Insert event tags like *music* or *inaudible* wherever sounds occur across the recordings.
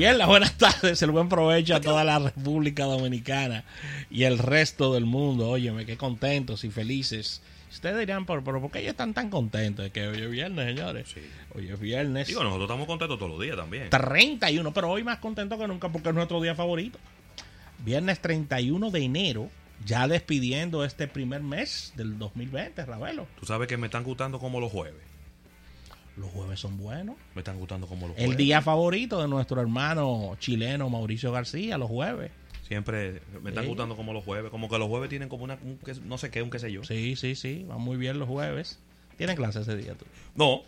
Bien, las *laughs* buenas tardes, el buen provecho a toda la República Dominicana y el resto del mundo. Óyeme, qué contentos y felices. Ustedes dirán, pero, pero ¿por qué ellos están tan contentos? de que hoy es viernes, señores. Sí. Hoy es viernes. Digo, nosotros estamos contentos todos los días también. 31, pero hoy más contento que nunca porque es nuestro día favorito. Viernes 31 de enero, ya despidiendo este primer mes del 2020, Ravelo. Tú sabes que me están gustando como los jueves. Los jueves son buenos. Me están gustando como los El jueves. día favorito de nuestro hermano chileno Mauricio García, los jueves. Siempre me están Sí. gustando como los jueves. Como que los jueves tienen como una, un no sé qué, un qué sé yo. Sí, sí, sí, va muy bien los jueves. ¿Tienen clase ese día tú? No,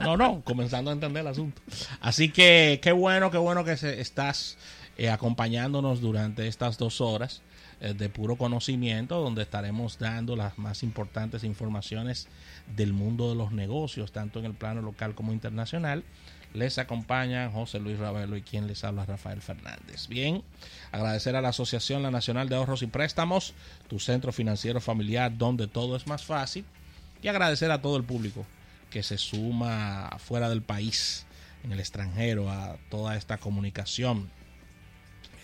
No, no, comenzando a entender el asunto. Así que qué bueno, qué bueno que se- estás eh, acompañándonos durante estas dos horas de puro conocimiento, donde estaremos dando las más importantes informaciones del mundo de los negocios, tanto en el plano local como internacional. Les acompañan José Luis Ravelo y quien les habla Rafael Fernández. Bien, agradecer a la Asociación La Nacional de Ahorros y Préstamos, tu centro financiero familiar donde todo es más fácil, y agradecer a todo el público que se suma fuera del país, en el extranjero, a toda esta comunicación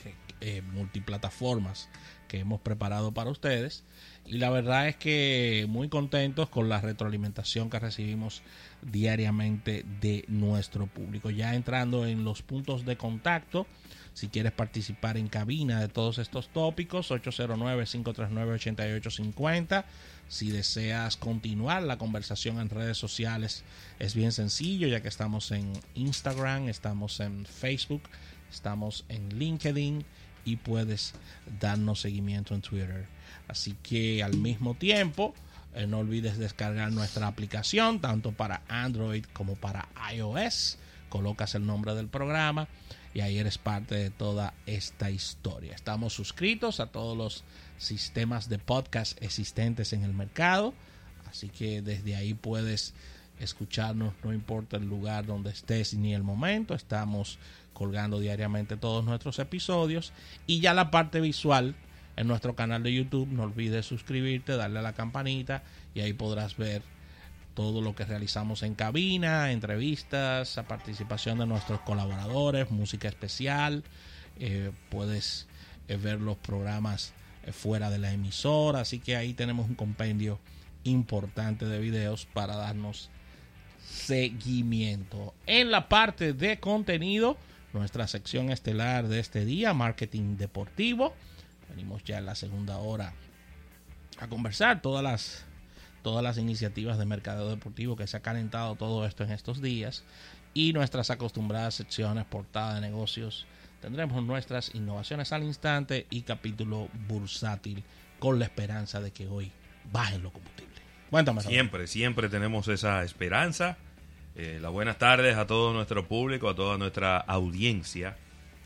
eh, eh, multiplataformas que hemos preparado para ustedes. Y la verdad es que muy contentos con la retroalimentación que recibimos diariamente de nuestro público. Ya entrando en los puntos de contacto, si quieres participar en cabina de todos estos tópicos, 809-539-8850. Si deseas continuar la conversación en redes sociales, es bien sencillo, ya que estamos en Instagram, estamos en Facebook, estamos en LinkedIn y puedes darnos seguimiento en Twitter. Así que al mismo tiempo, eh, no olvides descargar nuestra aplicación, tanto para Android como para iOS. Colocas el nombre del programa y ahí eres parte de toda esta historia. Estamos suscritos a todos los sistemas de podcast existentes en el mercado, así que desde ahí puedes escucharnos, no importa el lugar donde estés ni el momento, estamos colgando diariamente todos nuestros episodios y ya la parte visual en nuestro canal de YouTube, no olvides suscribirte, darle a la campanita y ahí podrás ver todo lo que realizamos en cabina, entrevistas, a participación de nuestros colaboradores, música especial, eh, puedes eh, ver los programas eh, fuera de la emisora, así que ahí tenemos un compendio importante de videos para darnos seguimiento. En la parte de contenido, nuestra sección estelar de este día, marketing deportivo. Venimos ya en la segunda hora a conversar todas las todas las iniciativas de mercado deportivo que se ha calentado todo esto en estos días y nuestras acostumbradas secciones portada de negocios. Tendremos nuestras innovaciones al instante y capítulo bursátil con la esperanza de que hoy bajen los combustibles. Cuéntame. Siempre, siempre tenemos esa esperanza. Eh, las buenas tardes a todo nuestro público, a toda nuestra audiencia.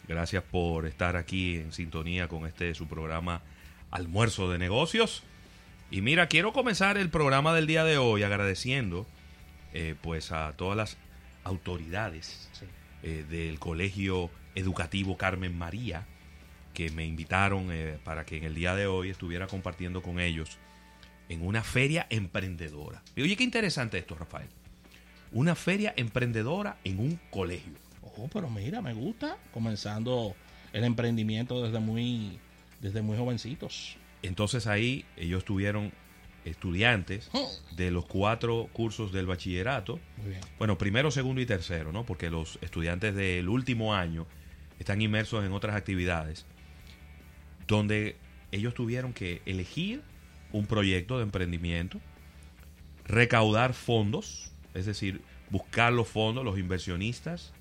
Gracias por estar aquí en sintonía con este su programa Almuerzo de Negocios. Y mira, quiero comenzar el programa del día de hoy agradeciendo eh, pues a todas las autoridades Sí. eh, del Colegio Educativo Carmen María que me invitaron eh, para que en el día de hoy estuviera compartiendo con ellos en una feria emprendedora. Y oye, qué interesante esto, Rafael. Una feria emprendedora en un colegio. Oh, pero mira, me gusta. Comenzando el emprendimiento desde muy, desde muy jovencitos. Entonces ahí ellos tuvieron estudiantes de los cuatro cursos del bachillerato. Muy bien. Bueno, primero, segundo y tercero, ¿no? Porque los estudiantes del último año están inmersos en otras actividades donde ellos tuvieron que elegir un proyecto de emprendimiento, recaudar fondos, es decir, buscar los fondos, los inversionistas,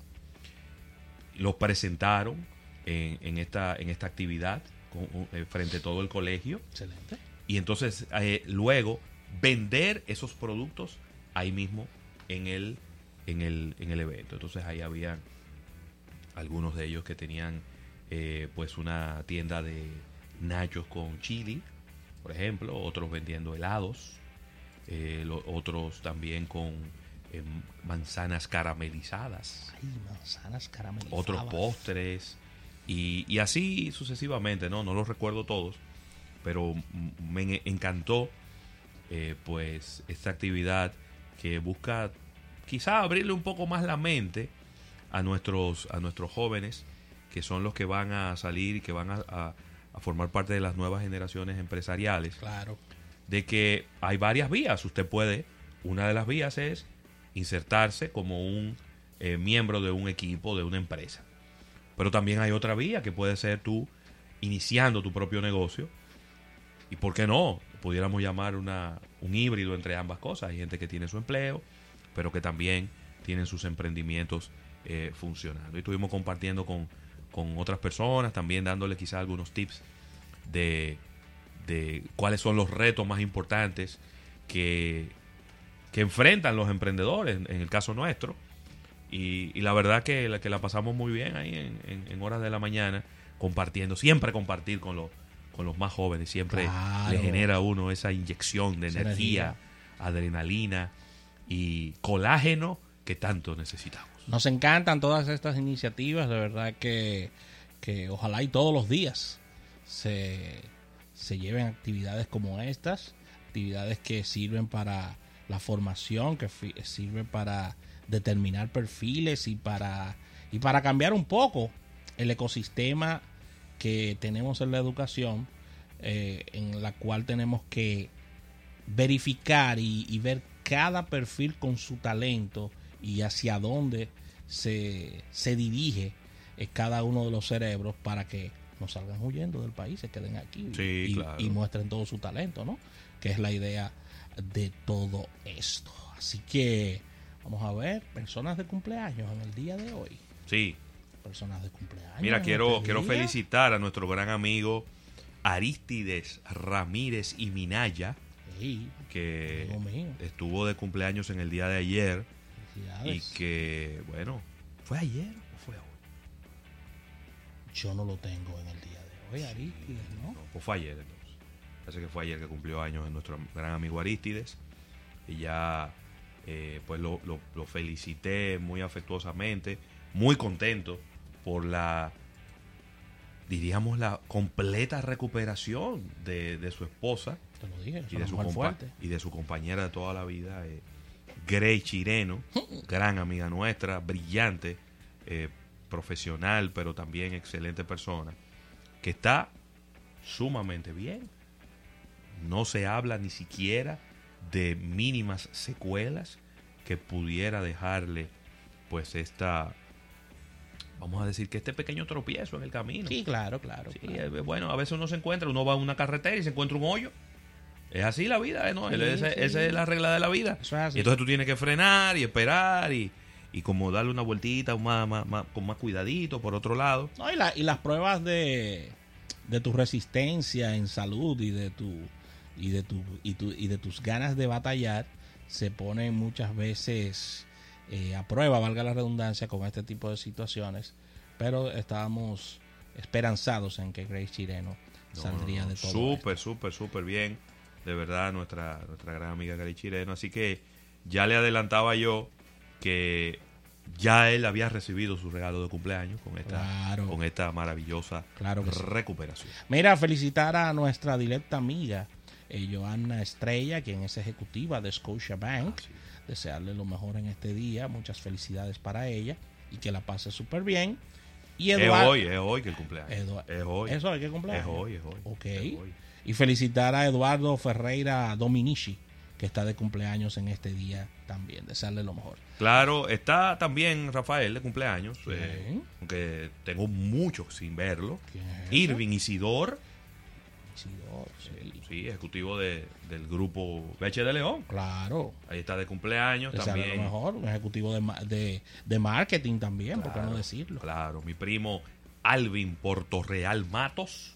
los presentaron en, en esta, en esta actividad con- eh, frente a todo el colegio Excelente. y entonces eh, luego vender esos productos ahí mismo en el, en el, en el evento. Entonces ahí había algunos de ellos que tenían eh, pues una tienda de nachos con chili, por ejemplo, otros vendiendo helados, eh, lo- otros también con eh, manzanas caramelizadas Ay, manzanas caramelizadas. otros postres y, y así sucesivamente, ¿no? No los recuerdo todos, pero me en- encantó eh, pues esta actividad que busca quizá abrirle un poco más la mente a nuestros, a nuestros jóvenes, que son los que van a salir y que van a, a- a formar parte de las nuevas generaciones empresariales, Claro. de que hay varias vías. Usted puede, una de las vías es insertarse como un eh, miembro de un equipo, de una empresa. Pero también hay otra vía que puede ser tú iniciando tu propio negocio. Y por qué no, pudiéramos llamar una, un híbrido entre ambas cosas. Hay gente que tiene su empleo, pero que también tienen sus emprendimientos eh, funcionando. Y estuvimos compartiendo con, con otras personas, también dándole quizás algunos tips de, de cuáles son los retos más importantes que, que enfrentan los emprendedores, en, en el caso nuestro. Y, y la verdad que la, que la pasamos muy bien ahí en, en- en horas de la mañana, compartiendo, siempre compartir con los, con los más jóvenes, siempre Claro. le genera a uno esa inyección de Esa energía, energía. adrenalina y colágeno que tanto necesitamos. Nos encantan todas estas iniciativas, de verdad que, que ojalá y todos los días se, se lleven actividades como estas, actividades que sirven para la formación, que sirven para determinar perfiles y para, y para cambiar un poco el ecosistema que tenemos en la educación, eh, en la cual tenemos que verificar y ver cada perfil con su talento y hacia dónde se, se dirige eh, cada uno de los cerebros para que no salgan huyendo del país, se queden aquí Sí, y, claro. y muestren todo su talento, ¿no? Que es la idea de todo esto. Así que vamos a ver, personas de cumpleaños en el día de hoy. Sí, Personas de cumpleaños. Mira, quiero, este quiero día. felicitar a nuestro gran amigo Aristides Ramírez y Minaya, Sí, que estuvo de cumpleaños en el día de ayer y que, bueno, ¿fue ayer o fue hoy? Yo no lo tengo en el día de hoy, Aristides, ¿no? No, pues fue ayer entonces. Parece que fue ayer que cumplió años nuestro gran amigo Aristides. Y ya, eh, pues lo, lo- lo felicité muy afectuosamente, muy contento por la, diríamos, la completa recuperación de, de su esposa Te lo dije, y de, su compa- y de su compañera de toda la vida, eh, Grey Chireno, gran amiga nuestra, brillante, eh, profesional, pero también excelente persona, que está sumamente bien. No se habla ni siquiera de mínimas secuelas que pudiera dejarle, pues, esta, vamos a decir que este pequeño tropiezo en el camino. Sí, claro, claro. Sí, claro. eh, bueno, a veces uno se encuentra, uno va a una carretera y se encuentra un hoyo. Es así la vida, ¿eh? ¿no? Sí, Esa, sí. esa es la regla de la vida. Eso es así. Y entonces tú tienes que frenar y esperar y, y como darle una vueltita más, más- más- con más cuidadito por otro lado. No, y, la- y las pruebas de, de tu resistencia en salud y de tu y de tu y, tu, y de tus ganas de batallar se ponen muchas veces eh, a prueba, valga la redundancia, con este tipo de situaciones. Pero estábamos esperanzados en que Grace Chireno No, saldría no, no, de todo. Súper, súper, súper bien. De verdad, nuestra, nuestra gran amiga Gary Chireno. Así que ya le adelantaba yo que ya él había recibido su regalo de cumpleaños con esta, Claro. con esta maravillosa Claro sí. recuperación. Mira, felicitar a nuestra directa amiga, eh, Joanna Estrella, quien es ejecutiva de Scotia Bank. Ah, sí. Desearle lo mejor en este día. Muchas felicidades para ella y que la pase súper bien. Y Es Eduardo. hoy, es hoy que el cumpleaños. Es hoy. Hay que cumplir. Es hoy, es hoy. Ok. es hoy. Y felicitar a Eduardo Ferreira Dominici, que está de cumpleaños en este día también. Desearle lo mejor. Claro, está también Rafael de cumpleaños, eh, aunque tengo mucho sin verlo. ¿Quién es? Irving Isidor, Isidoro, sí. sí, ejecutivo de- del grupo Beche de León. Claro. Ahí está de cumpleaños Desearle también. lo mejor. Un ejecutivo de, de, de marketing también, ¿por qué no decirlo? Claro, mi primo Alvin Portorreal Matos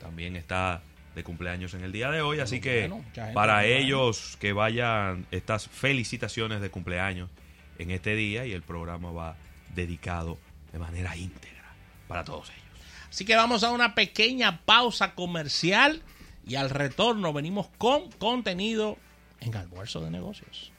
también está de cumpleaños en el día de hoy, así que bueno, para ellos que vayan estas felicitaciones de cumpleaños en este día y el programa va dedicado de manera íntegra para todos ellos. Así que vamos a una pequeña pausa comercial y al retorno venimos con contenido en almuerzo de negocios.